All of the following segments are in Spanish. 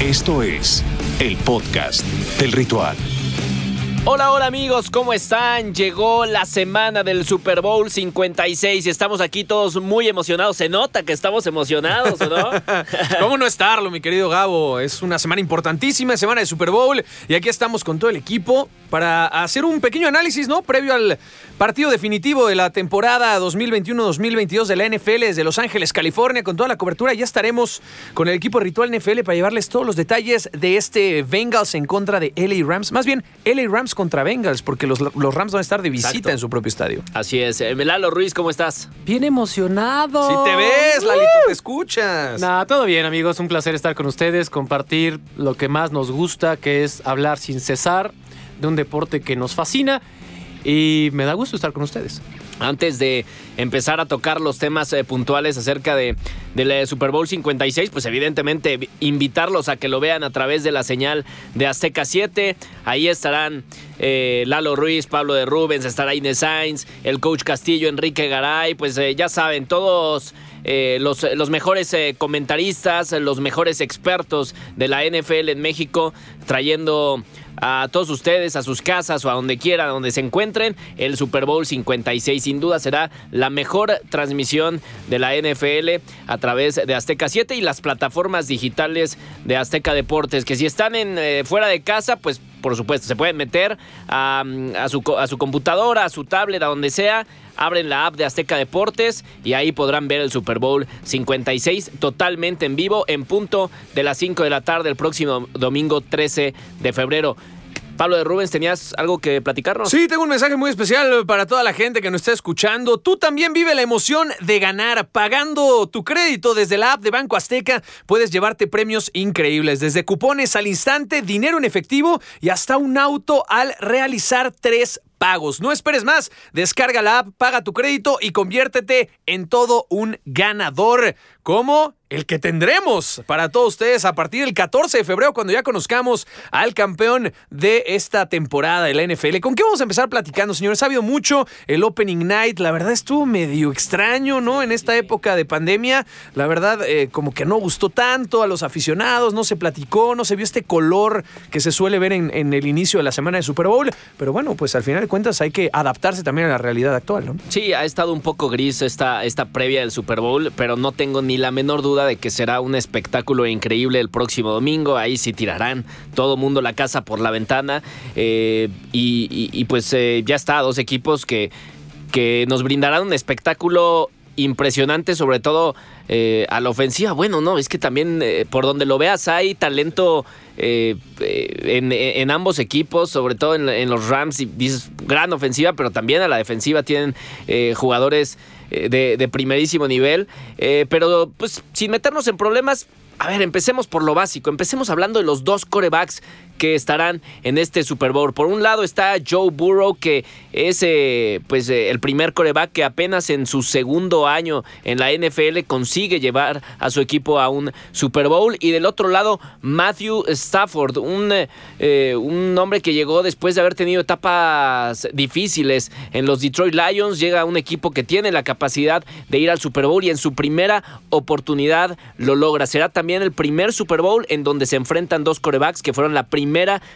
Esto es el podcast del ritual. Hola, hola amigos, ¿cómo están? Llegó la semana del Super Bowl 56 y estamos aquí todos muy emocionados. Se nota que estamos emocionados, ¿no? ¿Cómo no estarlo, mi querido Gabo? Es una semana importantísima, semana de Super Bowl y aquí estamos con todo el equipo para hacer un pequeño análisis, ¿no? Previo al partido definitivo de la temporada 2021-2022 de la NFL desde Los Ángeles, California, con toda la cobertura. Ya estaremos con el equipo Ritual NFL para llevarles todos los detalles de este Bengals en contra de LA Rams. Más bien, LA Rams contra Bengals, porque los, los Rams van a estar de visita Exacto. en su propio estadio. Así es. Eh, Melalo Ruiz, ¿cómo estás? Bien emocionado. Si te ves, Lalito, te escuchas. Nah, todo bien, amigos. Un placer estar con ustedes, compartir lo que más nos gusta, que es hablar sin cesar de un deporte que nos fascina. Y me da gusto estar con ustedes. Antes de empezar a tocar los temas eh, puntuales acerca de, del eh, Super Bowl 56, pues evidentemente vi- invitarlos a que lo vean a través de la señal de Azteca 7. Ahí estarán eh, Lalo Ruiz, Pablo de Rubens, estará Inés Sainz, el coach Castillo, Enrique Garay, pues ya saben, todos los, los mejores comentaristas, los mejores expertos de la NFL en México, trayendo a todos ustedes, a sus casas o a donde quiera, donde se encuentren, el Super Bowl 56. Sin duda será la mejor transmisión de la NFL a través de Azteca 7 y las plataformas digitales de Azteca Deportes, que si están en, eh, fuera de casa, pues por supuesto, se pueden meter a, a su, a su computadora, a su tablet, a donde sea. Abren la app de Azteca Deportes y ahí podrán ver el Super Bowl 56 totalmente en vivo en punto de las 5 de la tarde el próximo domingo 13 de febrero. Pablo de Rubens, ¿tenías algo que platicarnos? Sí, tengo un mensaje muy especial para toda la gente que nos está escuchando. Tú también vive la emoción de ganar. Pagando tu crédito desde la app de Banco Azteca, puedes llevarte premios increíbles, desde cupones al instante, dinero en efectivo y hasta un auto al realizar tres pagos. No esperes más, descarga la app, paga tu crédito y conviértete en todo un ganador. Como el que tendremos para todos ustedes a partir del 14 de febrero, cuando ya conozcamos al campeón de esta temporada de la NFL. ¿Con qué vamos a empezar platicando, señores? Ha habido mucho el Opening Night. La verdad estuvo medio extraño, ¿no? En esta época de pandemia, la verdad, eh, como que no gustó tanto a los aficionados, no se platicó, no se vio este color que se suele ver en, en el inicio de la semana de Super Bowl. Pero bueno, pues al final de cuentas hay que adaptarse también a la realidad actual, ¿no? Sí, ha estado un poco gris esta, esta previa del Super Bowl, pero no tengo ni la menor duda de que será un espectáculo increíble el próximo domingo. Ahí sí tirarán todo mundo la casa por la ventana. eh, y, pues eh, ya está, dos equipos que, que nos brindarán un espectáculo impresionante, sobre todo eh, a la ofensiva. Bueno, no, es que también eh, por donde lo veas hay talento eh, en, ambos equipos, sobre todo en, los Rams, y dices gran ofensiva, pero también a la defensiva tienen jugadores de, de primerísimo nivel. Pero pues sin meternos en problemas, a ver, empecemos por lo básico. Empecemos hablando de los dos corebacks que estarán en este Super Bowl. Por un lado está Joe Burrow, que es eh, pues eh, el primer coreback que apenas en su segundo año en la NFL consigue llevar a su equipo a un Super Bowl. Y del otro lado, Matthew Stafford, un, eh, eh, un hombre que llegó después de haber tenido etapas difíciles en los Detroit Lions. Llega a un equipo que tiene la capacidad de ir al Super Bowl y en su primera oportunidad lo logra. Será también el primer Super Bowl en donde se enfrentan dos corebacks que fueron la primera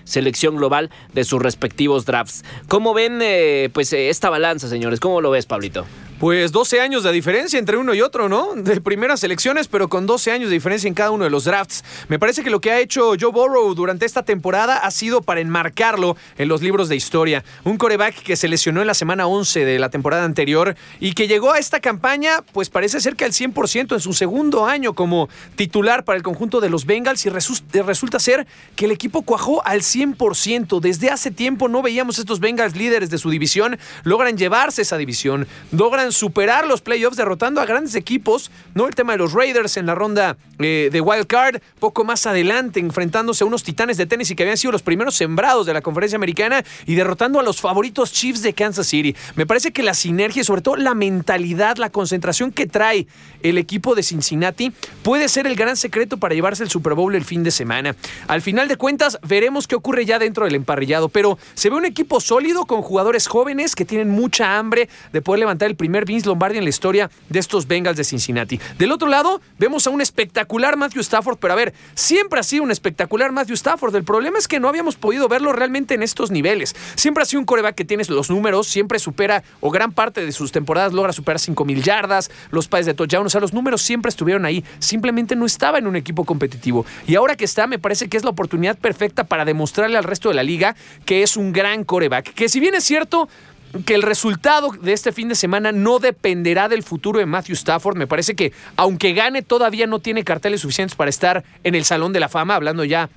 selección global de sus respectivos drafts. ¿Cómo ven eh, pues eh, esta balanza, señores? ¿Cómo lo ves, Pablito? Pues 12 años de diferencia entre uno y otro, ¿no? De primeras elecciones, pero con 12 años de diferencia en cada uno de los drafts. Me parece que lo que ha hecho Joe Burrow durante esta temporada ha sido para enmarcarlo en los libros de historia. Un coreback que se lesionó en la semana 11 de la temporada anterior y que llegó a esta campaña, pues parece que al 100% en su segundo año como titular para el conjunto de los Bengals y resu- resulta ser que el equipo cuajó al 100%. Desde hace tiempo no veíamos estos Bengals líderes de su división, logran llevarse esa división, logran superar los playoffs derrotando a grandes equipos, ¿no? El tema de los Raiders en la ronda eh, de Wild Card, poco más adelante enfrentándose a unos titanes de Tennessee que habían sido los primeros sembrados de la conferencia americana y derrotando a los favoritos Chiefs de Kansas City. Me parece que la sinergia y sobre todo la mentalidad, la concentración que trae el equipo de Cincinnati puede ser el gran secreto para llevarse el Super Bowl el fin de semana. Al final de cuentas, veremos qué ocurre ya dentro del emparrillado, pero se ve un equipo sólido con jugadores jóvenes que tienen mucha hambre de poder levantar el primer Vince Lombardi en la historia de estos Bengals de Cincinnati. Del otro lado, vemos a un espectacular Matthew Stafford, pero a ver, siempre ha sido un espectacular Matthew Stafford. El problema es que no habíamos podido verlo realmente en estos niveles. Siempre ha sido un coreback que tienes los números, siempre supera o gran parte de sus temporadas logra superar 5 mil yardas, los pases de touchdown, o sea, los números siempre estuvieron ahí, simplemente no estaba en un equipo competitivo. Y ahora que está, me parece que es la oportunidad perfecta para demostrarle al resto de la liga que es un gran coreback. Que si bien es cierto, que el resultado de este fin de semana no dependerá del futuro de Matthew Stafford. Me parece que, aunque gane, todavía no tiene carteles suficientes para estar en el Salón de la Fama, hablando ya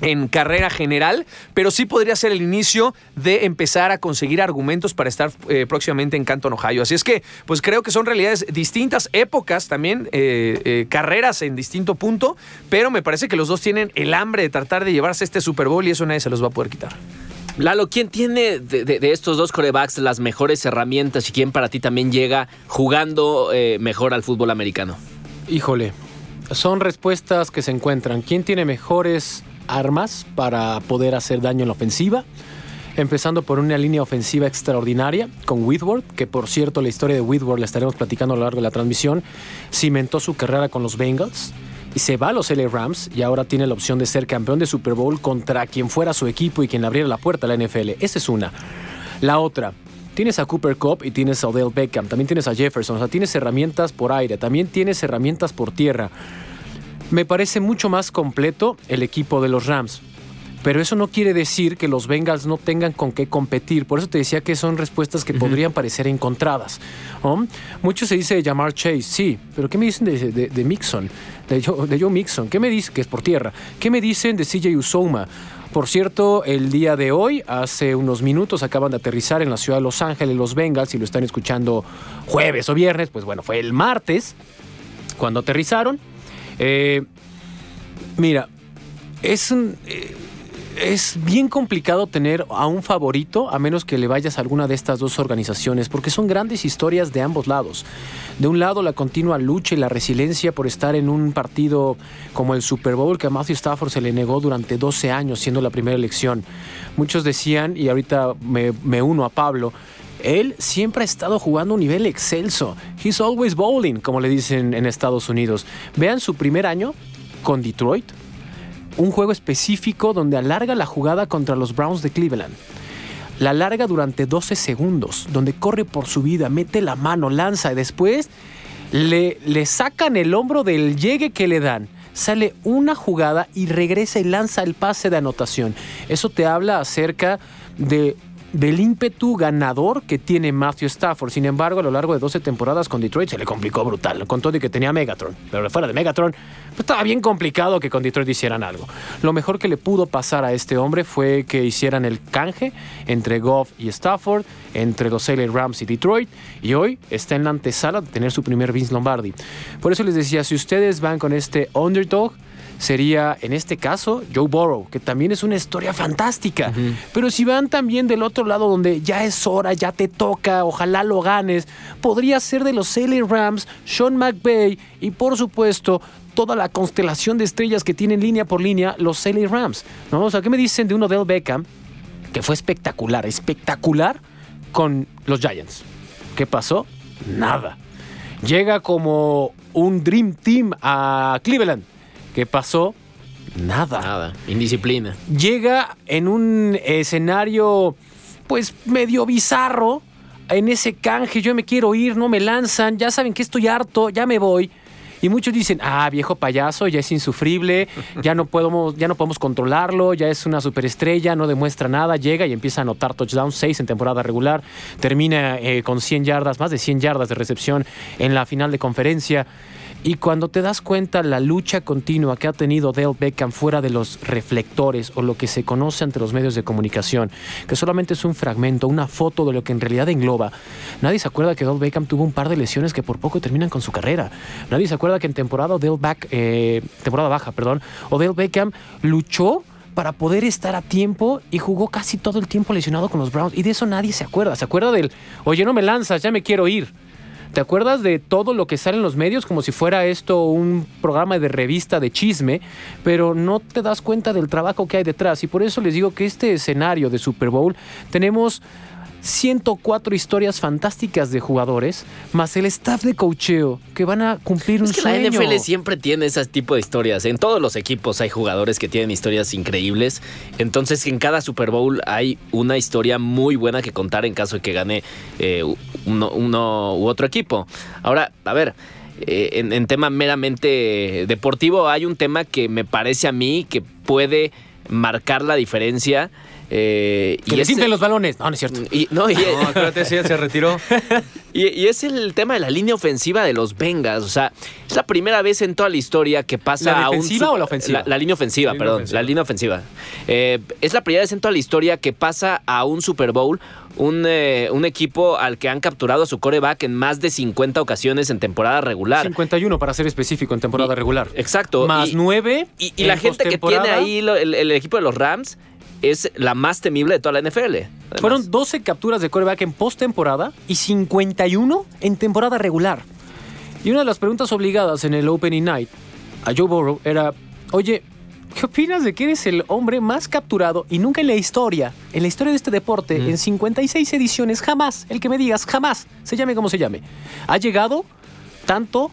en carrera general, pero sí podría ser el inicio de empezar a conseguir argumentos para estar eh, próximamente en Canton, Ohio. Así es que, pues creo que son realidades distintas, épocas también, eh, eh, carreras en distinto punto, pero me parece que los dos tienen el hambre de tratar de llevarse este Super Bowl y eso nadie se los va a poder quitar. Lalo, ¿quién tiene de, estos dos corebacks las mejores herramientas y quién para ti también llega jugando mejor al fútbol americano? Híjole, son respuestas que se encuentran. ¿Quién tiene mejores armas para poder hacer daño en la ofensiva. Empezando por una línea ofensiva extraordinaria con Whitworth, que por cierto la historia de Whitworth la estaremos platicando a lo largo de la transmisión, cimentó su carrera con los Bengals y se va a los LA Rams y ahora tiene la opción de ser campeón de Super Bowl contra quien fuera su equipo y quien abriera la puerta a la NFL. Esa es una. La otra, tienes a Cooper Cup y tienes a Odell Beckham, también tienes a Jefferson, o sea, tienes herramientas por aire, también tienes herramientas por tierra. Me parece mucho más completo el equipo de los Rams. Pero eso no quiere decir que los Bengals no tengan con qué competir. Por eso te decía que son respuestas que podrían parecer encontradas. Mucho se dice de Jamar Chase, sí, pero ¿qué me dicen de, Mixon? De Joe, Mixon. ¿Qué me dicen? Que es por tierra. ¿Qué me dicen de CJ Usoma? Por cierto, el día de hoy, hace unos minutos, acaban de aterrizar en la ciudad de Los Ángeles los Bengals y lo están escuchando jueves o viernes. Pues bueno, fue el martes cuando aterrizaron. Eh, mira, es eh, es bien complicado tener a un favorito a menos que le vayas a alguna de estas dos organizaciones, porque son grandes historias de ambos lados. De un lado, la continua lucha y la resiliencia por estar en un partido como el Super Bowl, que a Matthew Stafford se le negó durante 12 años, siendo la primera elección. Muchos decían, y ahorita me uno a Pablo, él siempre ha estado jugando a un nivel excelso. He's always bowling, como le dicen en Estados Unidos. Vean su primer año con Detroit. Un juego específico donde alarga la jugada contra los Browns de Cleveland. La alarga durante 12 segundos, donde corre por su vida, mete la mano, lanza y después le, le sacan el hombro del llegue que le dan sale una jugada y regresa y lanza el pase de anotación. Eso te habla acerca de del ímpetu ganador que tiene Matthew Stafford. Sin embargo, a lo largo de 12 temporadas con Detroit se le complicó brutal, con todo y que tenía Megatron. Pero fuera de Megatron, pues estaba bien complicado que con Detroit hicieran algo. Lo mejor que le pudo pasar a este hombre fue que hicieran el canje entre Goff y Stafford, entre los LA Rams y Detroit, y hoy está en la antesala de tener su primer Vince Lombardi. Por eso les decía, si ustedes van con este underdog, sería en este caso Joe Burrow, que también es una historia fantástica. Pero si van también del otro lado donde ya es hora, ya te toca, ojalá lo ganes, podría ser de los LA Rams, Sean McVay y por supuesto toda la constelación de estrellas que tienen línea por línea los LA Rams. ¿no? O sea, ¿qué me dicen de uno del Beckham? Que fue espectacular, espectacular con los Giants. ¿Qué pasó? Nada. Llega como un Dream Team a Cleveland ¿Qué pasó? Nada. Nada. Indisciplina. Llega en un escenario, pues medio bizarro. En ese canje, yo me quiero ir, no me lanzan, ya saben que estoy harto, ya me voy. Y muchos dicen, ah, viejo payaso, ya es insufrible, ya no podemos, ya no podemos controlarlo, ya es una superestrella, no demuestra nada, llega y empieza a anotar touchdowns, 6 en temporada regular, termina eh, con 100 yardas, más de 100 yardas de recepción en la final de conferencia. Y cuando te das cuenta la lucha continua que ha tenido Dale Beckham fuera de los reflectores o lo que se conoce ante los medios de comunicación, que solamente es un fragmento, una foto de lo que en realidad engloba, nadie se acuerda que Dale Beckham tuvo un par de lesiones que por poco terminan con su carrera. Nadie se acuerda que en temporada, Dale Back, eh, temporada baja, perdón, Odell Beckham luchó para poder estar a tiempo y jugó casi todo el tiempo lesionado con los Browns. Y de eso nadie se acuerda. Se acuerda del, oye, no me lanzas, ya me quiero ir. ¿Te acuerdas de todo lo que sale en los medios como si fuera esto un programa de revista de chisme? Pero no te das cuenta del trabajo que hay detrás. Y por eso les digo que este escenario de Super Bowl tenemos 104 historias fantásticas de jugadores, más el staff de cocheo que van a cumplir un Es que sueño. la NFL siempre tiene ese tipo de historias. En todos los equipos hay jugadores que tienen historias increíbles. Entonces, en cada Super Bowl hay una historia muy buena que contar en caso de que gane eh, uno, uno u otro equipo. Ahora, a ver. eh, en, en tema meramente deportivo, hay un tema que me parece a mí que puede marcar la diferencia. Eh, Que le inflen los balones. No, no es cierto. y, no, y- No, acuérdate, sí, se retiró. y, y es el tema de la línea ofensiva de los Bengals. O sea, es la primera vez en toda la historia que pasa ¿La a un. o la ofensiva? La, la línea ofensiva, perdón. ofensiva. La línea ofensiva. Eh, es la primera vez en toda la historia que pasa a un Super Bowl un, eh, un equipo al que han capturado a su coreback en más de 50 ocasiones en temporada regular. 51 para ser específico en temporada Y- regular. Exacto. Más Y- 9. Y, y la gente que tiene ahí lo- el, el equipo de los Rams es la más temible de toda la NFL. además. Fueron 12 capturas de coreback en postemporada y 51 en temporada regular. Y una de las preguntas obligadas en el Opening Night a Joe Burrow era, oye, ¿qué opinas de que eres el hombre más capturado y nunca en la historia, en la historia de este deporte, en 56 ediciones, jamás, el que me digas, jamás, se llame como se llame, ha llegado tanto,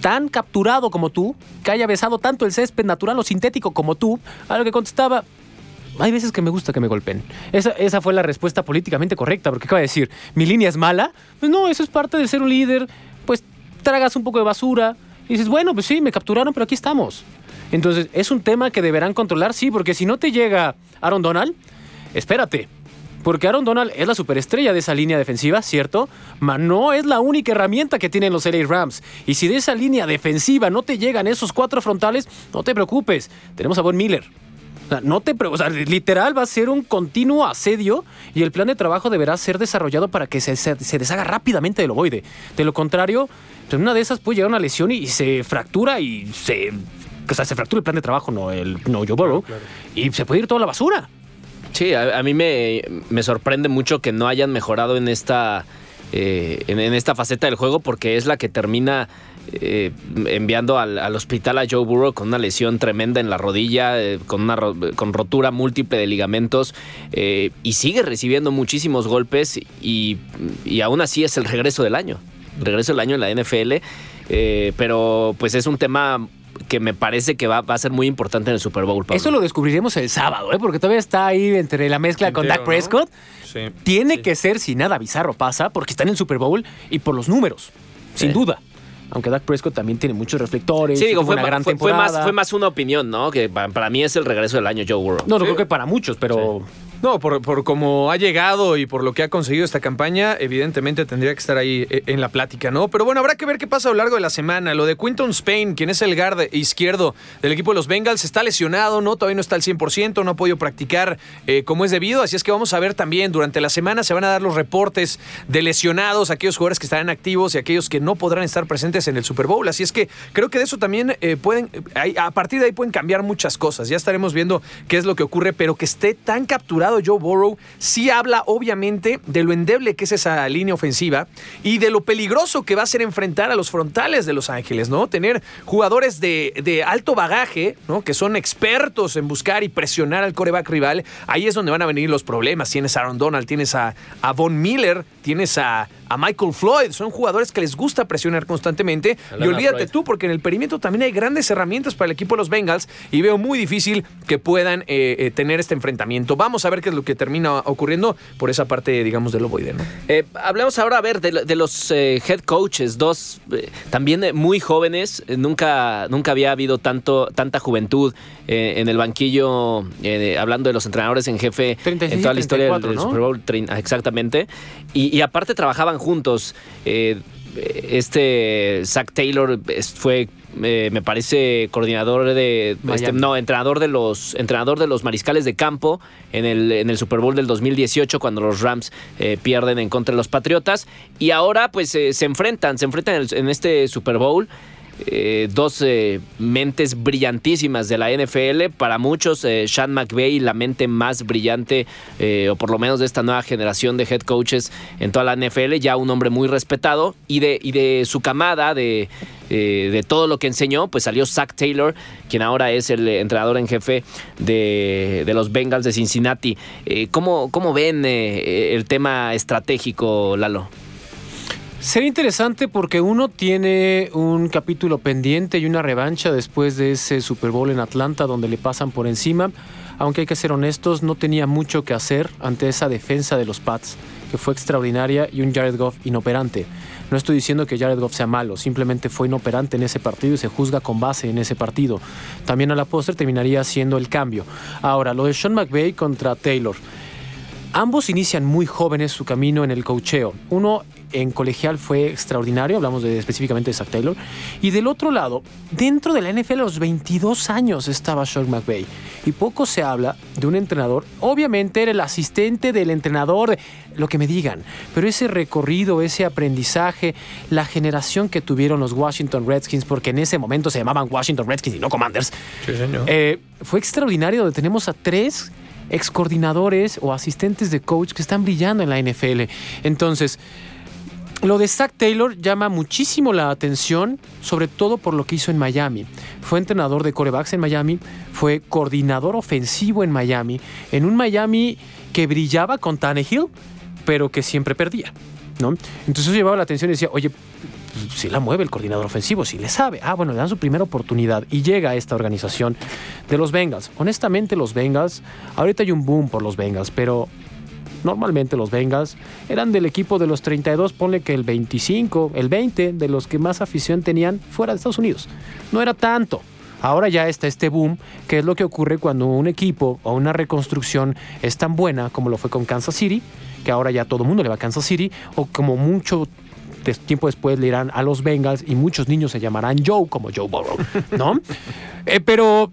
tan capturado como tú, que haya besado tanto el césped natural o sintético como tú, a lo que contestaba, hay veces que me gusta que me golpeen. Esa, esa fue la respuesta políticamente correcta, porque acaba de decir, ¿mi línea es mala? Pues no, eso es parte de ser un líder. Pues tragas un poco de basura y dices, bueno, pues sí, me capturaron, pero aquí estamos. Entonces, es un tema que deberán controlar, sí, porque si no te llega Aaron Donald, espérate. Porque Aaron Donald es la superestrella de esa línea defensiva, ¿cierto? Mas no es la única herramienta que tienen los LA Rams. Y si de esa línea defensiva no te llegan esos cuatro frontales, no te preocupes. Tenemos a Von Miller. O sea, no te o sea, literal va a ser un continuo asedio y el plan de trabajo deberá ser desarrollado para que se, se- se deshaga rápidamente del ovoide. De lo contrario, pues, en una de esas puede llegar una lesión y, se fractura y se. O sea, se fractura el plan de trabajo, no el no Joe Burrow, y se puede ir toda la basura. Sí, a, a mí me, me sorprende mucho que no hayan mejorado en esta, eh, en, en esta faceta del juego porque es la que termina eh, enviando al, al hospital a Joe Burrow con una lesión tremenda en la rodilla, eh, con una ro- con rotura múltiple de ligamentos eh, y sigue recibiendo muchísimos golpes y, y aún así es el regreso del año, el regreso del año en la NFL, eh, pero pues es un tema que me parece que va, va a ser muy importante en el Super Bowl. Pablo. Eso lo descubriremos el sábado, ¿eh? porque todavía está ahí entre la mezcla con Dak ¿no? Prescott. Sí. Tiene Sí. que ser si nada bizarro pasa, porque está en el Super Bowl y por los números, sin Sí. duda. Aunque Dak Prescott también tiene muchos reflectores. Sí, digo, fue, una gran fue- fue más, temporada. fue más una opinión, ¿no? Que pa- para, mí es el regreso del año Joe Burrow. No, no Sí. creo que para muchos, pero No, por, por cómo ha llegado y por lo que ha conseguido esta campaña, evidentemente tendría que estar ahí eh, en la plática, ¿no? Pero bueno, habrá que ver qué pasa a lo largo de la semana. Lo de Quinton Spain, quien es el guard izquierdo del equipo de los Bengals, está lesionado, ¿no? Todavía no está al 100%, no ha podido practicar eh, como es debido. Así es que vamos a ver también durante la semana se van a dar los reportes de lesionados, aquellos jugadores que estarán activos y aquellos que no podrán estar presentes en el Super Bowl. Así es que creo que de eso también eh, pueden, eh, a partir de ahí pueden cambiar muchas cosas. Ya estaremos viendo qué es lo que ocurre, pero que esté tan capturado Joe Burrow sí habla obviamente de lo endeble que es esa línea ofensiva y de lo peligroso que va a ser enfrentar a los frontales de Los Ángeles, ¿no? Tener jugadores de, alto bagaje, ¿no? Que son expertos en buscar y presionar al coreback rival. Ahí es donde van a venir los problemas. Tienes a Aaron Donald, tienes a, a Von Miller, tienes a, a Michael Floyd. Son jugadores que les gusta presionar constantemente. Y olvídate Floyd. tú, porque en el perímetro también hay grandes herramientas para el equipo de los Bengals y veo muy difícil que puedan eh, eh, tener este enfrentamiento. Vamos a ver qué es lo que termina ocurriendo por esa parte, digamos, del ovoide, ¿no? Eh, hablemos ahora, a ver, de, lo- de los head coaches, dos también muy jóvenes. Nunca, nunca había habido tanto, tanta juventud en el banquillo, hablando de los entrenadores en jefe 36, en toda la historia del, 34, del ¿no? Super Bowl. ah, Exactamente. Y, y aparte trabajaban juntos. Eh, este Zach Taylor fue, eh, me parece, coordinador de. Este, no, entrenador de los. Entrenador de los mariscales de campo en el, en el Super Bowl del 2018, cuando los Rams eh, pierden en contra de los Patriotas. Y ahora, pues, eh, se enfrentan, se enfrentan en, el- en este Super Bowl. Eh, dos eh, mentes brillantísimas de la NFL. Para muchos, eh, Sean McVay, la mente más brillante, o por lo menos de esta nueva generación de head coaches en toda la NFL, ya un hombre muy respetado. Y de, y de su camada, de, de todo lo que enseñó, pues salió Zach Taylor, quien ahora es el entrenador en jefe de, de los Bengals de Cincinnati. ¿cómo, ¿Cómo ven el tema estratégico, Lalo? Sería interesante porque uno tiene un capítulo pendiente y una revancha después de ese Super Bowl en Atlanta donde le pasan por encima. Aunque hay que ser honestos, no tenía mucho que hacer ante esa defensa de los Pats, que fue extraordinaria y un Jared Goff inoperante. No estoy diciendo que Jared Goff sea malo, simplemente fue inoperante en ese partido y se juzga con base en ese partido. También a la postre terminaría siendo el cambio. Ahora, lo de Sean McVay contra Taylor. Ambos inician muy jóvenes su camino en el cocheo. Uno en colegial fue extraordinario, hablamos de, específicamente de Zach Taylor. Y del otro lado, dentro de la NFL a los 22 años estaba Sean McVay. Y poco se habla de un entrenador, obviamente era el asistente del entrenador, lo que me digan, pero ese recorrido, ese aprendizaje, la generación que tuvieron los Washington Redskins, porque en ese momento se llamaban Washington Redskins y no Commanders, eh, fue extraordinario donde tenemos a tres ex coordinadores o asistentes de coach que están brillando en la NFL. Entonces, lo de Zach Taylor llama muchísimo la atención, sobre todo por lo que hizo en Miami. Fue entrenador de corebacks en Miami, fue coordinador ofensivo en Miami, en un Miami que brillaba con Tannehill, pero que siempre perdía. ¿no? Entonces llevaba la atención y decía, oye, si la mueve el coordinador ofensivo, si le sabe. Ah, bueno, le dan su primera oportunidad y llega a esta organización de los Bengals. Honestamente, los Bengals, ahorita hay un boom por los Bengals, pero Normalmente los Bengals eran del equipo de los 32, ponle que el 25, el 20 de los que más afición tenían fuera de Estados Unidos. No era tanto. Ahora ya está este boom, que es lo que ocurre cuando un equipo o una reconstrucción es tan buena como lo fue con Kansas City, que ahora ya todo el mundo le va a Kansas City, o como mucho tiempo después le irán a los Bengals y muchos niños se llamarán Joe, como Joe Burrow, ¿no? Eh, pero,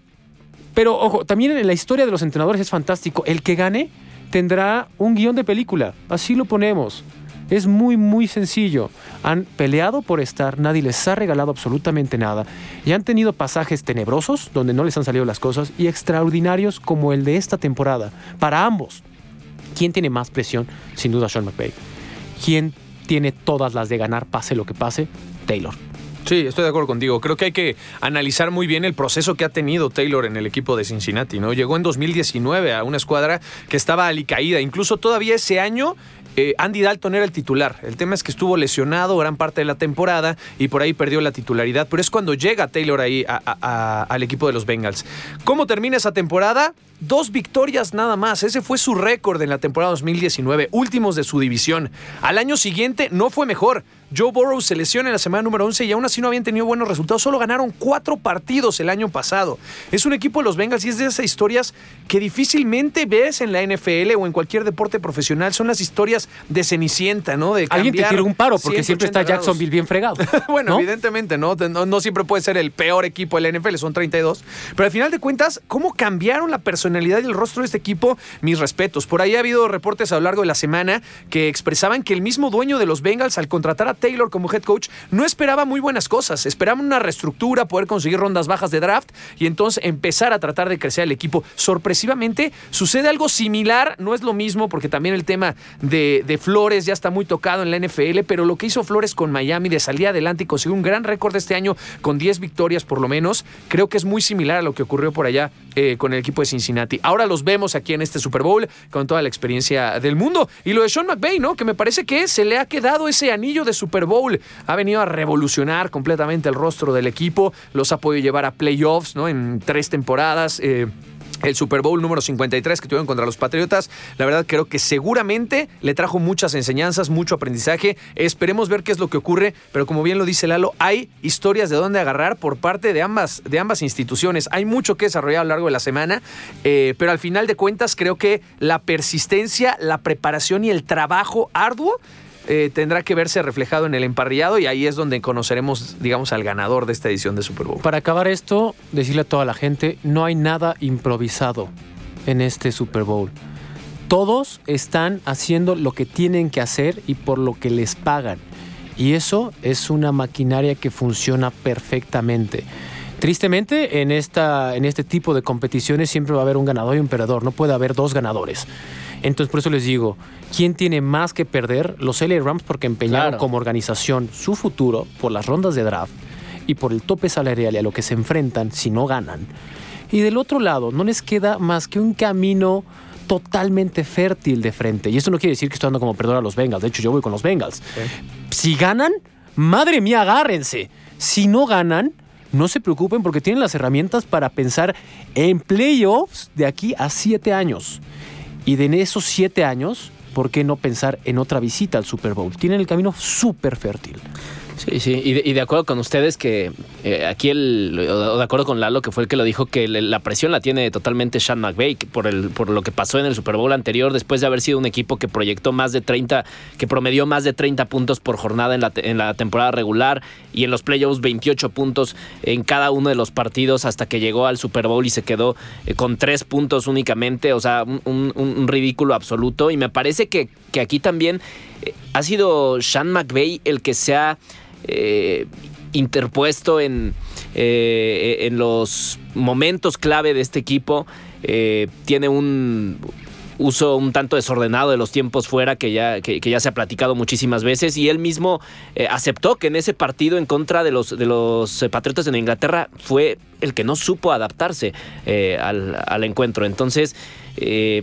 pero, ojo, también en la historia de los entrenadores es fantástico. El que gane tendrá un guion de película. Así lo ponemos. Es muy, muy sencillo. Han peleado por estar, nadie les ha regalado absolutamente nada. Y han tenido pasajes tenebrosos, donde no les han salido las cosas, y extraordinarios como el de esta temporada. Para ambos. ¿Quién tiene más presión? Sin duda Sean McVay. ¿Quién tiene todas las de ganar, pase lo que pase? Taylor. Sí, estoy de acuerdo contigo. Creo que hay que analizar muy bien el proceso que ha tenido Taylor en el equipo de Cincinnati, ¿no? Llegó en 2019 a una escuadra que estaba alicaída. Incluso todavía ese año eh, Andy Dalton era el titular. El tema es que estuvo lesionado gran parte de la temporada y por ahí perdió la titularidad. Pero es cuando llega Taylor ahí al equipo de los Bengals. ¿Cómo termina esa temporada? Dos victorias nada más. Ese fue su récord en la temporada 2019, últimos de su división. Al año siguiente no fue mejor. Joe Burrow se lesiona en la semana número 11 y aún así no habían tenido buenos resultados. Solo ganaron cuatro partidos el año pasado. Es un equipo de los Bengals y es de esas historias que difícilmente ves en la NFL o en cualquier deporte profesional. Son las historias de Cenicienta, ¿no? De Alguien te tira un paro porque siempre está Jacksonville bien fregado. bueno, evidentemente, ¿no? ¿no? siempre puede ser el peor equipo de la NFL, son 32. Pero al final de cuentas, ¿cómo cambiaron la personalidad y el rostro de este equipo? Mis respetos. Por ahí ha habido reportes a lo largo de la semana que expresaban que el mismo dueño de los Bengals al contratar a Taylor como head coach no esperaba muy buenas cosas. Esperaba una reestructura, poder conseguir rondas bajas de draft y entonces empezar a tratar de crecer el equipo. Sorpresivamente sucede algo similar, no es lo mismo porque también el tema de, Flores ya está muy tocado en la NFL, pero lo que hizo Flores con Miami de salir adelante y conseguir un gran récord este año con 10 victorias por lo menos, creo que es muy similar a lo que ocurrió por allá eh, con el equipo de Cincinnati. Ahora los vemos aquí en este Super Bowl con toda la experiencia del mundo. Y lo de Sean McVay, ¿no? Que me parece que se le ha quedado ese anillo de Super Bowl. Ha venido a revolucionar completamente el rostro del equipo, los ha podido llevar a playoffs, ¿no? En tres temporadas. Eh, el Super Bowl número 53 que tuvieron contra los Patriotas. La verdad creo que seguramente le trajo muchas enseñanzas, mucho aprendizaje. Esperemos ver qué es lo que ocurre, pero como bien lo dice Lalo, hay historias de dónde agarrar por parte de ambas, de ambas instituciones. Hay mucho que desarrollar a lo largo de la semana, eh, pero al final de cuentas creo que la persistencia, la preparación y el trabajo arduo eh, tendrá que verse reflejado en el emparrillado y ahí es donde conoceremos, digamos, al ganador de esta edición de Super Bowl. Para acabar esto, decirle a toda la gente, no hay nada improvisado en este Super Bowl. Todos están haciendo lo que tienen que hacer y por lo que les pagan. Y eso es una maquinaria que funciona perfectamente. Tristemente, en, esta, en este tipo de competiciones siempre va a haber un ganador y un perdedor. No puede haber dos ganadores. Entonces, por eso les digo, ¿quién tiene más que perder? Los LA Rams porque empeñaron Claro. como organización su futuro por las rondas de draft y por el tope salarial y a lo que se enfrentan si no ganan. Y del otro lado, no les queda más que un camino totalmente fértil de frente. Y eso no quiere decir que estoy dando como perdón a los Bengals. De hecho, yo voy con los Bengals. Si ganan, madre mía, agárrense. Si no ganan, no se preocupen porque tienen las herramientas para pensar en playoffs de aquí a siete años. Y de esos siete años, ¿por qué no pensar en otra visita al Super Bowl? Tienen el camino súper fértil. Sí, sí, y de, acuerdo con ustedes que eh, aquí el, o de acuerdo con Lalo, que fue el que lo dijo, que le- la presión la tiene totalmente Sean McVay por, el, por lo que pasó en el Super Bowl anterior, después de haber sido un equipo que proyectó más de 30, que promedió más de 30 puntos por jornada en la, en la temporada regular y en los playoffs 28 puntos en cada uno de los partidos hasta que llegó al Super Bowl y se quedó eh, con tres puntos únicamente, o sea, un, un- un ridículo absoluto. Y me parece que, que aquí también eh, ha sido Sean McVay el que se ha eh, interpuesto en, eh, en los momentos clave de este equipo. Eh, tiene un uso un tanto desordenado de los tiempos fuera que ya, que, ya se ha platicado muchísimas veces y él mismo eh, aceptó que en ese partido en contra de los, de los eh, Patriotas en Inglaterra fue el que no supo adaptarse eh, al, al encuentro. Entonces,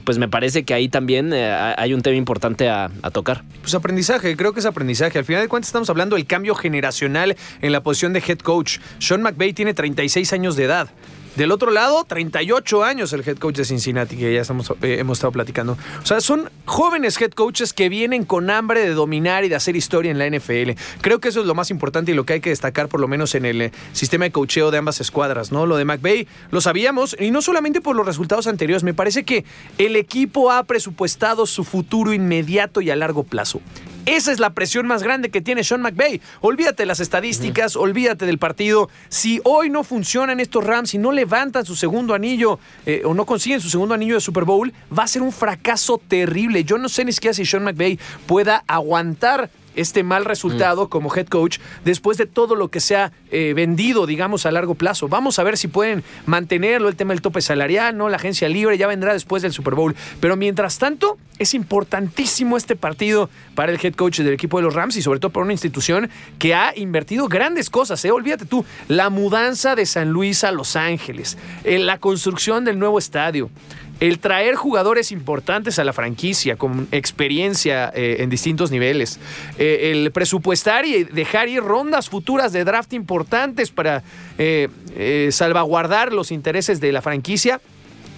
pues me parece que ahí también hay un tema importante a, a tocar. Pues aprendizaje, creo que es aprendizaje. Al final de cuentas estamos hablando del cambio generacional en la posición de head coach. Sean McVay tiene 36 años de edad. Del otro lado, 38 años el head coach de Cincinnati, que ya estamos, eh, hemos estado platicando. O sea, son jóvenes head coaches que vienen con hambre de dominar y de hacer historia en la NFL. Creo que eso es lo más importante y lo que hay que destacar, por lo menos en el eh, sistema de coacheo de ambas escuadras, ¿no? Lo de McVay lo sabíamos, y no solamente por los resultados anteriores, me parece que el equipo ha presupuestado su futuro inmediato y a largo plazo. Esa es la presión más grande que tiene Sean McVay. Olvídate de las estadísticas, olvídate del partido. Si hoy no funcionan estos Rams y no levantan su segundo anillo eh, o no consiguen su segundo anillo de Super Bowl, va a ser un fracaso terrible. Yo no sé ni siquiera si Sean McVay pueda aguantar este mal resultado como head coach después de todo lo que se ha eh, vendido, digamos, a largo plazo. Vamos a ver si pueden mantenerlo, el tema del tope salarial, ¿no? La agencia libre ya vendrá después del Super Bowl. Pero mientras tanto, es importantísimo este partido para el head coach del equipo de los Rams y sobre todo para una institución que ha invertido grandes cosas, ¿eh? Olvídate tú, la mudanza de San Luis a Los Ángeles, eh, la construcción del nuevo estadio, el traer jugadores importantes a la franquicia con experiencia eh, en distintos niveles, eh, el presupuestar y dejar ir rondas futuras de draft importantes para eh, salvaguardar los intereses de la franquicia.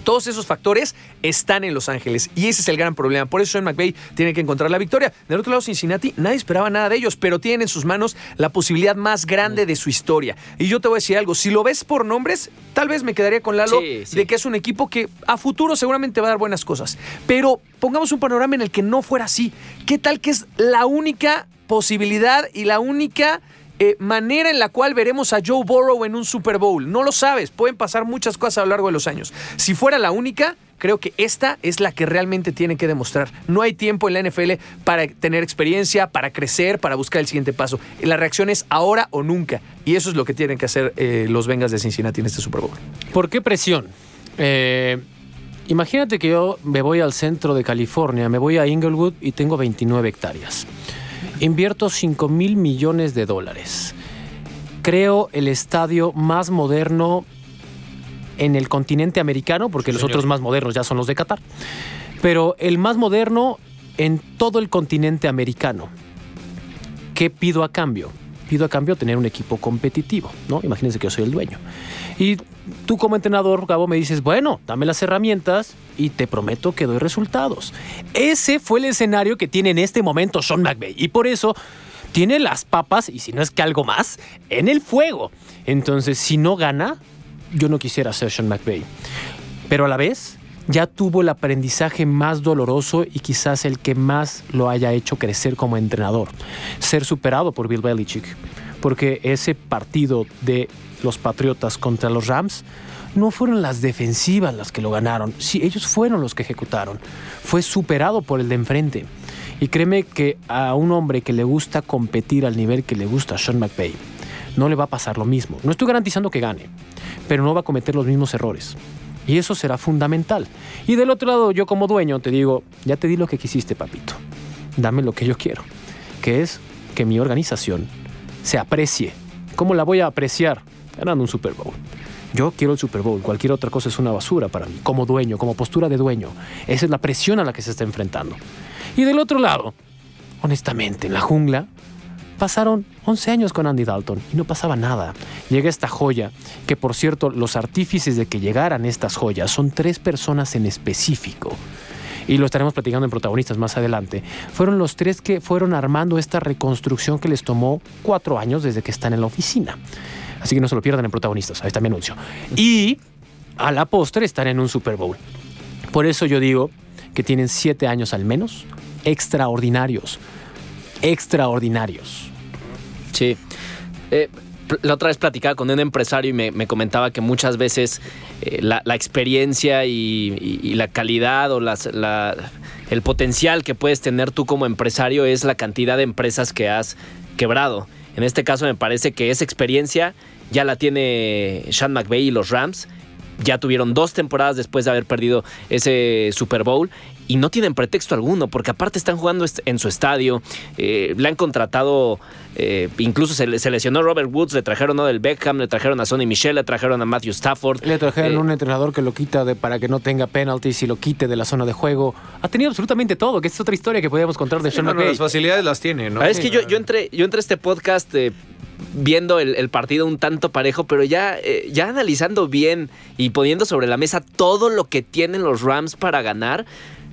Todos esos factores están en Los Ángeles y ese es el gran problema. Por eso Sean McVay tiene que encontrar la victoria. Del otro lado, Cincinnati, nadie esperaba nada de ellos, pero tienen en sus manos la posibilidad más grande de su historia. Y yo te voy a decir algo, si lo ves por nombres, tal vez me quedaría con Lalo Sí, sí. de que es un equipo que a futuro seguramente va a dar buenas cosas. Pero pongamos un panorama en el que no fuera así. ¿Qué tal que es la única posibilidad y la única eh, manera en la cual veremos a Joe Burrow en un Super Bowl? No lo sabes, pueden pasar muchas cosas a lo largo de los años. Si fuera la única, creo que esta es la que realmente tiene que demostrar. No hay tiempo en la NFL para tener experiencia, para crecer, para buscar el siguiente paso. La reacción es ahora o nunca. Y eso es lo que tienen que hacer eh, los Bengals de Cincinnati en este Super Bowl. ¿Por qué presión? Eh, imagínate que yo me voy al centro de California, me voy a Inglewood y tengo 29 hectáreas. Invierto 5 mil millones de dólares. Creo el estadio más moderno en el continente americano, porque los señor. otros más modernos ya son los de Qatar. Pero el más moderno en todo el continente americano. ¿Qué pido a cambio? Pido a cambio tener un equipo competitivo, ¿no? Imagínense que yo soy el dueño. Y tú como entrenador, Gabo, me dices, bueno, dame las herramientas y te prometo que doy resultados. Ese fue el escenario que tiene en este momento Sean McVay. Y por eso tiene las papas, y si no es que algo más, en el fuego. Entonces, si no gana, yo no quisiera ser Sean McVay. Pero a la vez, ya tuvo el aprendizaje más doloroso y quizás el que más lo haya hecho crecer como entrenador. Ser superado por Bill Belichick. Porque ese partido de los Patriotas contra los Rams no fueron las defensivas las que lo ganaron. Sí, ellos fueron los que ejecutaron. Fue superado por el de enfrente. Y créeme que a un hombre que le gusta competir al nivel que le gusta a Sean McVay, no le va a pasar lo mismo. No estoy garantizando que gane, pero no va a cometer los mismos errores. Y eso será fundamental. Y del otro lado, yo como dueño te digo, ya te di lo que quisiste, papito. Dame lo que yo quiero, que es que mi organización se aprecie. ¿Cómo la voy a apreciar? Ganando un Super Bowl. Yo quiero el Super Bowl, cualquier otra cosa es una basura para mí, como dueño, como postura de dueño. Esa es la presión a la que se está enfrentando. Y del otro lado, honestamente, en la jungla, pasaron 11 años con Andy Dalton y no pasaba nada. Llega esta joya, que por cierto, los artífices de que llegaran estas joyas son tres personas en específico. Y lo estaremos platicando en protagonistas más adelante. Fueron los tres que fueron armando esta reconstrucción que les tomó cuatro años desde que están en la oficina. Así que no se lo pierdan en protagonistas. Ahí está mi anuncio. Y a la postre están en un Super Bowl. Por eso yo digo que tienen siete años al menos extraordinarios. Extraordinarios. Sí. Eh, la otra vez platicaba con un empresario y me, me comentaba que muchas veces eh, la, experiencia y la calidad o las- la- el potencial que puedes tener tú como empresario es la cantidad de empresas que has quebrado. En este caso me parece que esa experiencia ya la tiene Sean McVay y los Rams. Ya tuvieron dos temporadas después de haber perdido ese Super Bowl y no tienen pretexto alguno, porque aparte están jugando en su estadio, eh, le han contratado, eh, incluso se, le- se lesionó Robert Woods, le trajeron a del Beckham, le trajeron a Sonny Michel, le trajeron a Matthew Stafford. Le trajeron Eh, un entrenador que lo quita de, para que no tenga penalties y lo quite de la zona de juego. Ha tenido absolutamente todo, que es otra historia que podríamos contar de Sean Bueno, McVay. las facilidades las tiene, ¿no? Ah, es que yo, yo entré, yo entré a este podcast eh, viendo el, el partido un tanto parejo, pero ya, eh, ya analizando bien y poniendo sobre la mesa todo lo que tienen los Rams para ganar.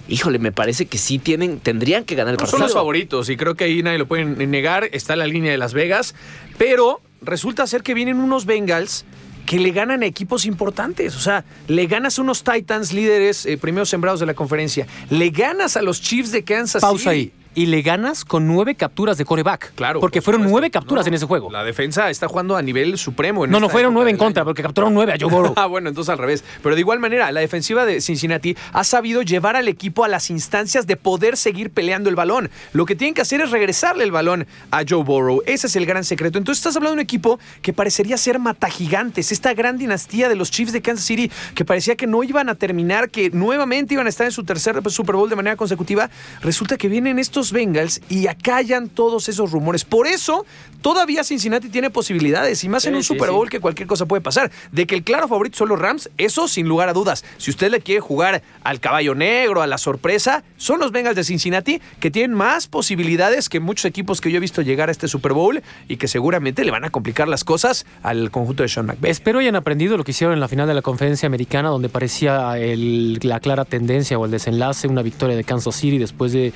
Híjole, me parece que sí tienen, tendrían que ganar el Son partido. los favoritos y creo que ahí nadie lo pueden negar. Está la línea de Las Vegas, pero resulta ser que vienen unos Bengals que le ganan a equipos importantes. O sea, le ganas a unos Titans líderes, eh, primeros sembrados de la conferencia. Le ganas a los Chiefs de Kansas Pausa City. ahí. Y le ganas con nueve capturas de coreback. Claro. Porque por fueron nueve capturas No, en ese juego. La defensa está jugando a nivel supremo. en No, no fueron nueve en contra, porque capturaron nueve a Joe Burrow. Ah, bueno, entonces al revés. Pero de igual manera, la defensiva de Cincinnati ha sabido llevar al equipo a las instancias de poder seguir peleando el balón. Lo que tienen que hacer es regresarle el balón a Joe Burrow. Ese es el gran secreto. Entonces estás hablando de un equipo que parecería ser matagigantes. Esta gran dinastía de los Chiefs de Kansas City que parecía que no iban a terminar, que nuevamente iban a estar en su tercer Super Bowl de manera consecutiva. Resulta que vienen estos Bengals y acallan todos esos rumores. Por eso, todavía Cincinnati tiene posibilidades y más en un sí, Super sí. Bowl que cualquier cosa puede pasar. De que el claro favorito son los Rams, eso sin lugar a dudas. Si usted le quiere jugar al caballo negro, a la sorpresa, son los Bengals de Cincinnati que tienen más posibilidades que muchos equipos que yo he visto llegar a este Super Bowl y que seguramente le van a complicar las cosas al conjunto de Sean McVay. Espero hayan aprendido lo que hicieron en la final de la conferencia americana, donde parecía el- la clara tendencia o el desenlace, una victoria de Kansas City después de,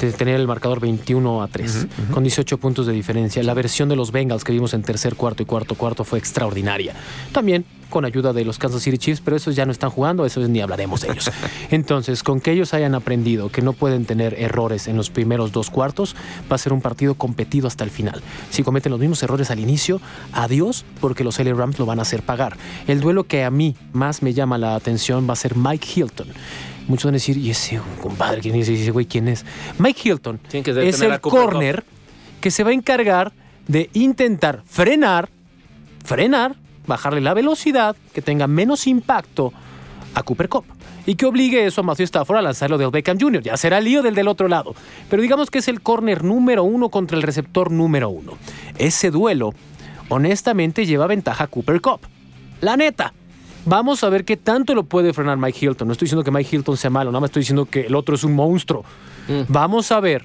de tener el marcador 21 a 3, con 18 puntos de diferencia. La versión de los Bengals que vimos en tercer, cuarto y cuarto cuarto fue extraordinaria. También con ayuda de los Kansas City Chiefs, pero esos ya no están jugando, esos ni hablaremos de ellos. Entonces, con que ellos hayan aprendido que no pueden tener errores en los primeros dos cuartos, va a ser un partido competido hasta el final. Si cometen los mismos errores al inicio, adiós, porque los LA Rams lo van a hacer pagar. El duelo que a mí más me llama la atención va a ser Mike Hilton. Muchos van a decir, ¿y ese compadre quién es? ¿Y ese güey quién es? Mike Hilton que es el corner que se va a encargar de intentar frenar, frenar, bajarle la velocidad, que tenga menos impacto a Cooper Cup. Y que obligue eso a Matthew Stafford a lanzarlo del Beckham Jr. Ya será lío del del otro lado. Pero digamos que es el corner número uno contra el receptor número uno. Ese duelo, honestamente, lleva ventaja a Cooper Cup. La neta. Vamos a ver qué tanto lo puede frenar Mike Hilton. No estoy diciendo que Mike Hilton sea malo, nada más estoy diciendo que el otro es un monstruo. Vamos a ver,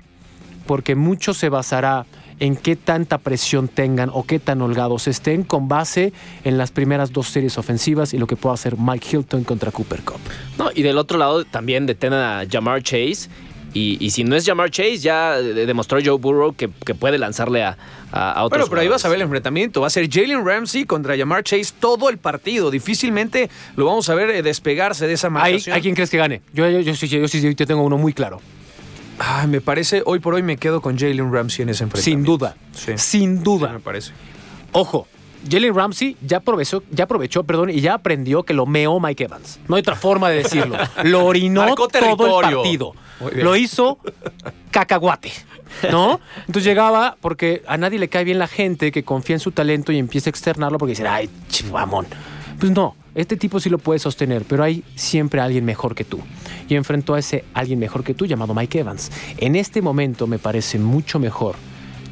porque mucho se basará en qué tanta presión tengan o qué tan holgados estén con base en las primeras dos series ofensivas y lo que pueda hacer Mike Hilton contra Cooper Cup. No, y del otro lado también detienen a Jamar Chase. Y, y si no es Jamar Chase, ya demostró Joe Burrow que, que puede lanzarle a, a, a otros Bueno, pero ahí vas a ver el enfrentamiento. Va a ser Jalen Ramsey contra Jamar Chase todo el partido. Difícilmente lo vamos a ver eh, despegarse de esa ¿Hay, marcación. ¿hay quién crees que gane? Yo, yo, yo, sí, yo, sí, yo tengo uno muy claro. Ay, me parece, hoy por hoy me quedo con Jalen Ramsey en ese enfrentamiento. Sin duda. Sí. Sin Sí, duda. me parece. Ojo, Jalen Ramsey ya aprovechó, ya aprovechó, perdón, y ya aprendió que lo meó Mike Evans. No hay otra forma de decirlo. Lo orinó todo el partido. Lo hizo cacahuate. ¿No? Entonces llegaba porque a nadie le cae bien la gente que confía en su talento y empieza a externarlo porque dice, ay, chivamón. Pues no, este tipo sí lo puede sostener, pero hay siempre alguien mejor que tú. Y enfrentó a ese alguien mejor que tú llamado Mike Evans. En este momento me parece mucho mejor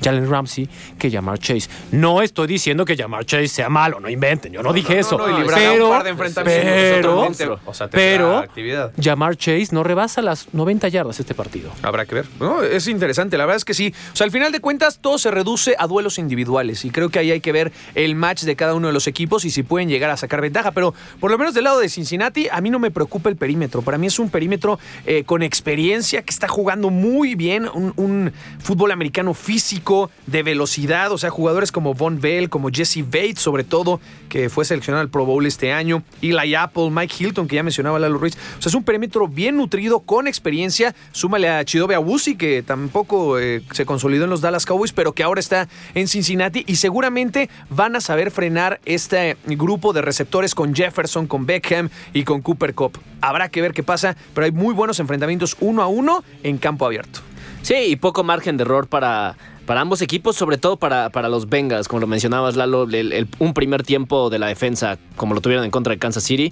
Jalen Ramsey que Jamar Chase. No estoy diciendo que Jamar Chase sea malo, no inventen, yo no, dije eso. No, no, y librará pero, pero, totalmente. O sea, pero. Jamar Chase no rebasa las 90 yardas este partido. Habrá que ver. No, es interesante, la verdad es que sí. O sea, al final de cuentas, todo se reduce a duelos individuales. Y creo que ahí hay que ver el match de cada uno de los equipos y si pueden llegar a sacar ventaja. Pero por lo menos del lado de Cincinnati, a mí no me preocupa el perímetro. Para mí es un perímetro eh, con experiencia que está jugando muy bien. Un, un fútbol americano físico, de velocidad. O sea, jugadores como Von Bell, como Jesse Bates, sobre todo, que fue seleccionado al Pro Bowl este año. Eli Apple, Mike Hilton, que ya mencionaba Lalo Ruiz. O sea, es un perímetro bien nutrido, con experiencia. Súmale a Chidobe Awusi, que tampoco eh, se consolidó en los Dallas Cowboys, pero que ahora está en Cincinnati. Y seguramente van a saber frenar este grupo de receptores con Jefferson, con Beckham y con Cooper Cup. Habrá que ver qué pasa, pero hay muy buenos enfrentamientos uno a uno en campo abierto. Sí, y poco margen de error para, para ambos equipos, sobre todo para, para los Bengals, como lo mencionabas, Lalo, el- el- un primer tiempo de la defensa, como lo tuvieron en contra de Kansas City,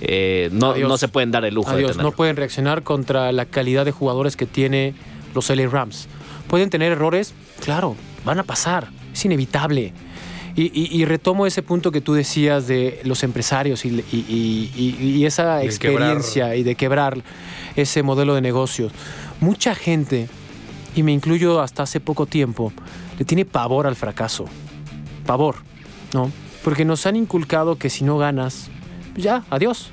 eh, no, no se pueden dar el lujo de Adiós, tenerlo. no pueden reaccionar contra la calidad de jugadores que tiene los LA Rams. ¿Pueden tener errores? Claro, van a pasar, es inevitable. Y, y- y retomo ese punto que tú decías de los empresarios y, y- y- y- y esa De experiencia y de quebrar ese modelo de negocios. Mucha gente, y me incluyo hasta hace poco tiempo, le tiene pavor al fracaso. Pavor, ¿no? Porque nos han inculcado que si no ganas, pues ya, adiós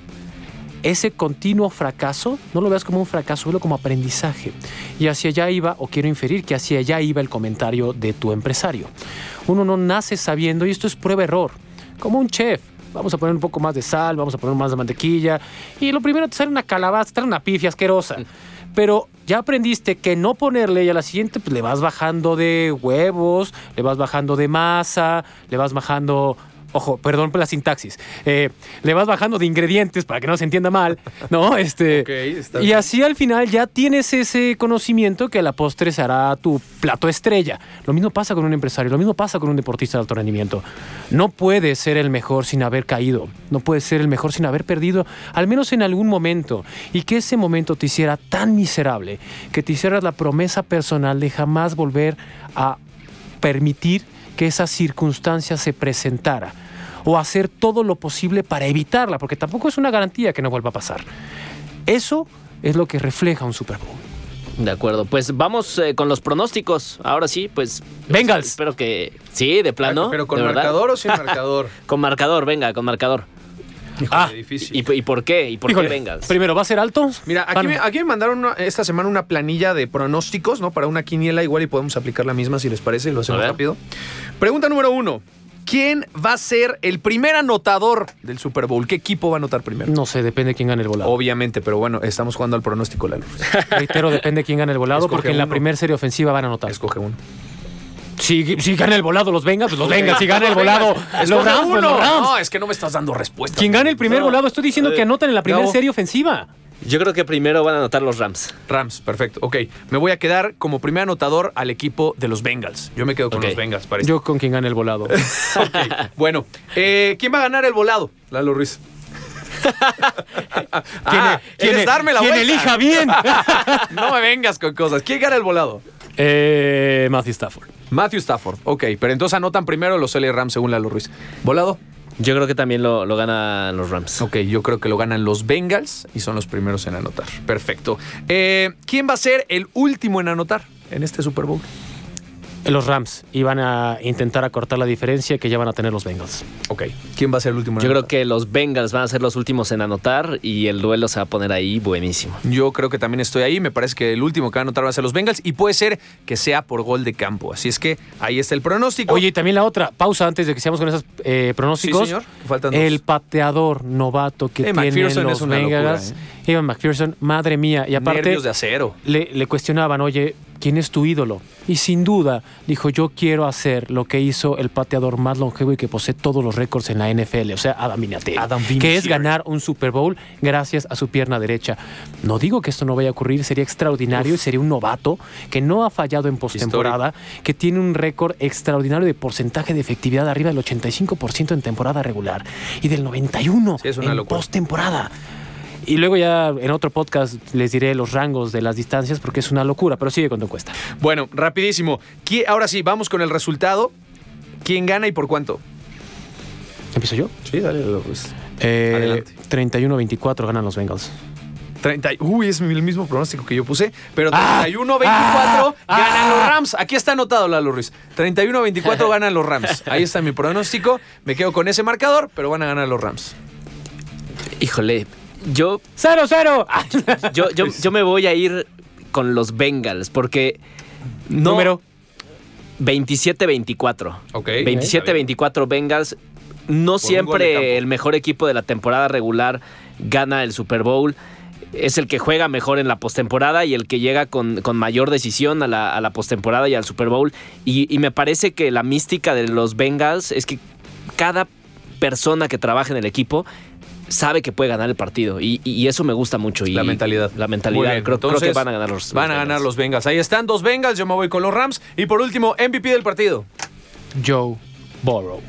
ese continuo fracaso, no lo veas como un fracaso, velo como aprendizaje. Y hacia allá iba, o quiero inferir que hacia allá iba el comentario de tu empresario. Uno no nace sabiendo, y esto es prueba-error, como un chef. Vamos a poner un poco más de sal, vamos a poner más de mantequilla. Y lo primero te sale una calabaza, te sale una pifia asquerosa. Pero ya aprendiste que no ponerle y a la siguiente pues, le vas bajando de huevos, le vas bajando de masa, le vas bajando ojo, perdón por la sintaxis, eh, le vas bajando de ingredientes para que no se entienda mal, ¿no? Este, y así al final ya tienes ese conocimiento que a la postre será tu plato estrella. Lo mismo pasa con un empresario, lo mismo pasa con un deportista de alto rendimiento. No puedes ser el mejor sin haber caído, no puedes ser el mejor sin haber perdido, al menos en algún momento, y que ese momento te hiciera tan miserable que te hicieras la promesa personal de jamás volver a permitir que esa circunstancia se presentara o hacer todo lo posible para evitarla, porque tampoco es una garantía que no vuelva a pasar. Eso es lo que refleja un Super Bowl. De acuerdo, pues vamos eh, con los pronósticos. Ahora sí, pues. Bengals. Espero que. Sí, de plano. ¿Pero con marcador o sin marcador? Con marcador, venga, con marcador. Ah, difícil. ¿Y, y por qué? ¿Y por Híjole, qué Bengals? Primero, ¿va a ser alto? Mira, aquí, me, aquí me mandaron una- esta semana una planilla de pronósticos, ¿no? Para una quiniela igual y podemos aplicar la misma si les parece y lo hacemos rápido. Pregunta número uno. ¿Quién va a ser el primer anotador del Super Bowl? ¿Qué equipo va a anotar primero? No sé, depende de quién gane el volado. Obviamente, pero bueno, estamos jugando al pronóstico, Lalo. Reitero, depende de quién gane el volado, Escoge porque en la primera serie ofensiva van a anotar. Escoge uno. Si, si gana el volado los Bengals, pues los Bengals. Si gana el volado los Rams, uno. los Rams. No, es que no me estás dando respuesta. Quien gane el primer No. volado, estoy diciendo que anotan en la primera serie ofensiva. Yo creo que primero van a anotar los Rams. Rams, perfecto. Ok, me voy a quedar como primer anotador al equipo de los Bengals. Yo me quedo con los Bengals, parece. Yo con quien gane el volado. Ok, Bueno, eh, ¿quién va a ganar el volado? Lalo Ruiz. Ah, ¿quieres darme la quien vuelta? elija bien. No me vengas con cosas. ¿Quién gana el volado? eh, Matthew Stafford. Matthew Stafford. Ok, pero entonces anotan primero los LA Rams según Lalo Ruiz. ¿Volado? Yo creo que también lo, lo ganan los Rams. Ok, yo creo que lo ganan los Bengals y son los primeros en anotar. Perfecto. Eh, ¿Quién va a ser el último en anotar en este Super Bowl? Los Rams iban a intentar acortar la diferencia que ya van a tener los Bengals. Ok, ¿quién va a ser el último en Yo creo que los Bengals van a ser los últimos en anotar y el duelo se va a poner ahí buenísimo. Yo creo que también estoy ahí. Me parece que el último que va a anotar va a ser los Bengals y puede ser que sea por gol de campo. Así es que ahí está el pronóstico. Oye, y también la otra, pausa antes de que sigamos con esos eh, pronósticos. Sí, señor. Faltan dos. El pateador novato que Eh, McPherson los es una locura, Bengals. Evan McPherson, madre mía. Y aparte, nervios de acero. le, le cuestionaban, oye, ¿quién es tu ídolo? Y sin duda dijo, yo quiero hacer lo que hizo el pateador más longevo y que posee todos los récords en la NFL, o sea, Adam Vinatieri, Adam que es ganar un Super Bowl gracias a su pierna derecha. No digo que esto no vaya a ocurrir, sería extraordinario y sería un novato que no ha fallado en postemporada, que tiene un récord extraordinario de porcentaje de efectividad arriba del 85% en temporada regular y del 91% Sí, en postemporada. Y luego ya en otro podcast les diré los rangos de las distancias porque es una locura, pero sigue con tu encuesta. Bueno, rapidísimo. ¿Qui- Ahora sí, vamos con el resultado. ¿Quién gana y por cuánto? ¿Empiezo yo? Sí, dale. Pues. Eh, Adelante. 31-24 ganan los Bengals. 30, uy, es el mismo pronóstico que yo puse, pero Ah, 31-24 ah, ganan ah. los Rams. Aquí está anotado, Lalo Ruiz. 31-24 ganan los Rams. Ahí está mi pronóstico. Me quedo con ese marcador, pero van a ganar los Rams. Híjole, yo, ¡Cero, cero! yo, yo, yo me voy a ir con los Bengals porque no, Número. 27-24. Ok. 27-24 Bengals. No siempre el mejor equipo de la temporada regular gana el Super Bowl. Es el que juega mejor en la postemporada y el que llega con, con mayor decisión a la, a la postemporada y al Super Bowl. Y, y me parece que la mística de los Bengals es que cada persona que trabaja en el equipo sabe que puede ganar el partido. Y, y- eso me gusta mucho. Y La mentalidad. La mentalidad. bien. Creo, creo que van a ganar los Van a ganar Bengals. los Bengals. Ahí están dos Bengals, yo me voy con los Rams. Y por último, MVP del partido. Joe Burrow.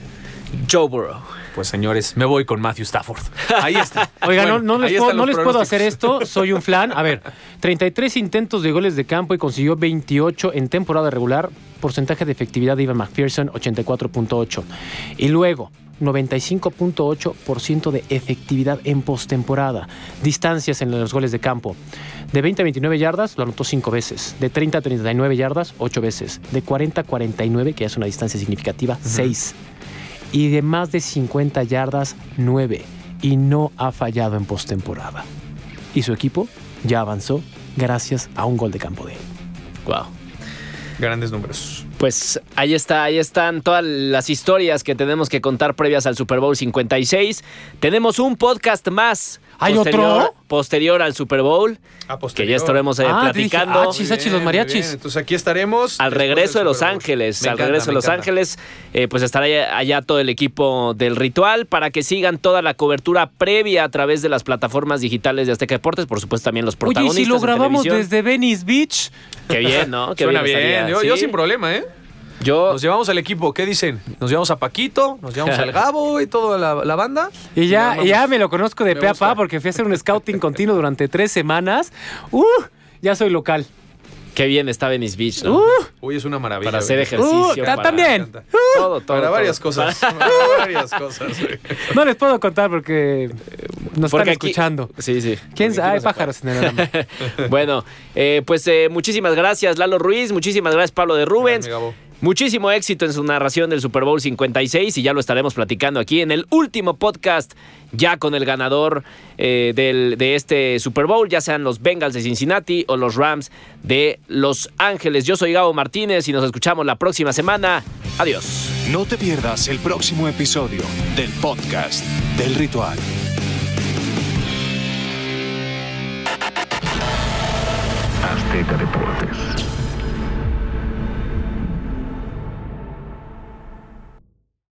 Joe Burrow. Pues señores, me voy con Matthew Stafford. Ahí está. Oiga, Bueno, no, les, puedo, están no los les puedo hacer esto, soy un flan. A ver, 33 intentos de goles de campo y consiguió 28 en temporada regular. Porcentaje de efectividad de Ivan McPherson, 84.8. Y luego, 95.8% de efectividad en postemporada. Distancias en los goles de campo. De 20 a 29 yardas, lo anotó 5 veces. De 30 a 39 yardas, 8 veces. De 40 a 49, que es una distancia significativa, 6 y de más de 50 yardas, 9. Y no ha fallado en postemporada. Y su equipo ya avanzó gracias a un gol de campo de él. Wow. Grandes números. Pues ahí está, ahí están todas las historias que tenemos que contar previas al Super Bowl 56. Tenemos un podcast más. ¿Hay posterior, otro? Posterior al Super Bowl. Ah, Que ya estaremos eh, Ah, te dije, platicando. ah, chis, achis, los Bien, mariachis. bien. Entonces aquí estaremos. Al regreso de Los. Ángeles, Me al encanta, regreso de Los encanta. Ángeles, eh, pues estará allá, allá todo el equipo del ritual para que sigan toda la cobertura previa a través de las plataformas digitales de Azteca Deportes, por supuesto también los Oye, protagonistas. ¿y si lo grabamos desde Venice Beach? Qué bien, ¿no? Qué Suena bien. estaría, Yo, yo ¿sí? sin problema, ¿eh? Yo, Nos llevamos al equipo. ¿Qué dicen? Nos llevamos a Paquito, nos llevamos al Gabo y toda la, la banda. Y ya, ya me lo conozco de pe a pa porque fui a hacer un scouting continuo durante tres semanas. ¡Uh! Ya soy local. qué bien está Venice Beach, ¿no? ¡Uh! Uy, es una maravilla. para hacer ejercicio. Uh, para- también. Todo, todo. Para todo. varias cosas. Para varias cosas. No les puedo contar porque nos Porque están aquí- escuchando. Sí, sí. ¿Quién sabe? Hay pájaros en el alma. Bueno, eh, pues eh, muchísimas gracias Lalo Ruiz, muchísimas gracias Pablo de Rubens. Gracias. Muchísimo éxito en su narración del Super Bowl 56 y ya lo estaremos platicando aquí en el último podcast, ya con el ganador eh, del- de este Super Bowl, ya sean los Bengals de Cincinnati o los Rams de Los Ángeles. Yo soy Gabo Martínez y nos escuchamos la próxima semana. Adiós. No te pierdas el próximo episodio del podcast del ritual. Azteca Deportes.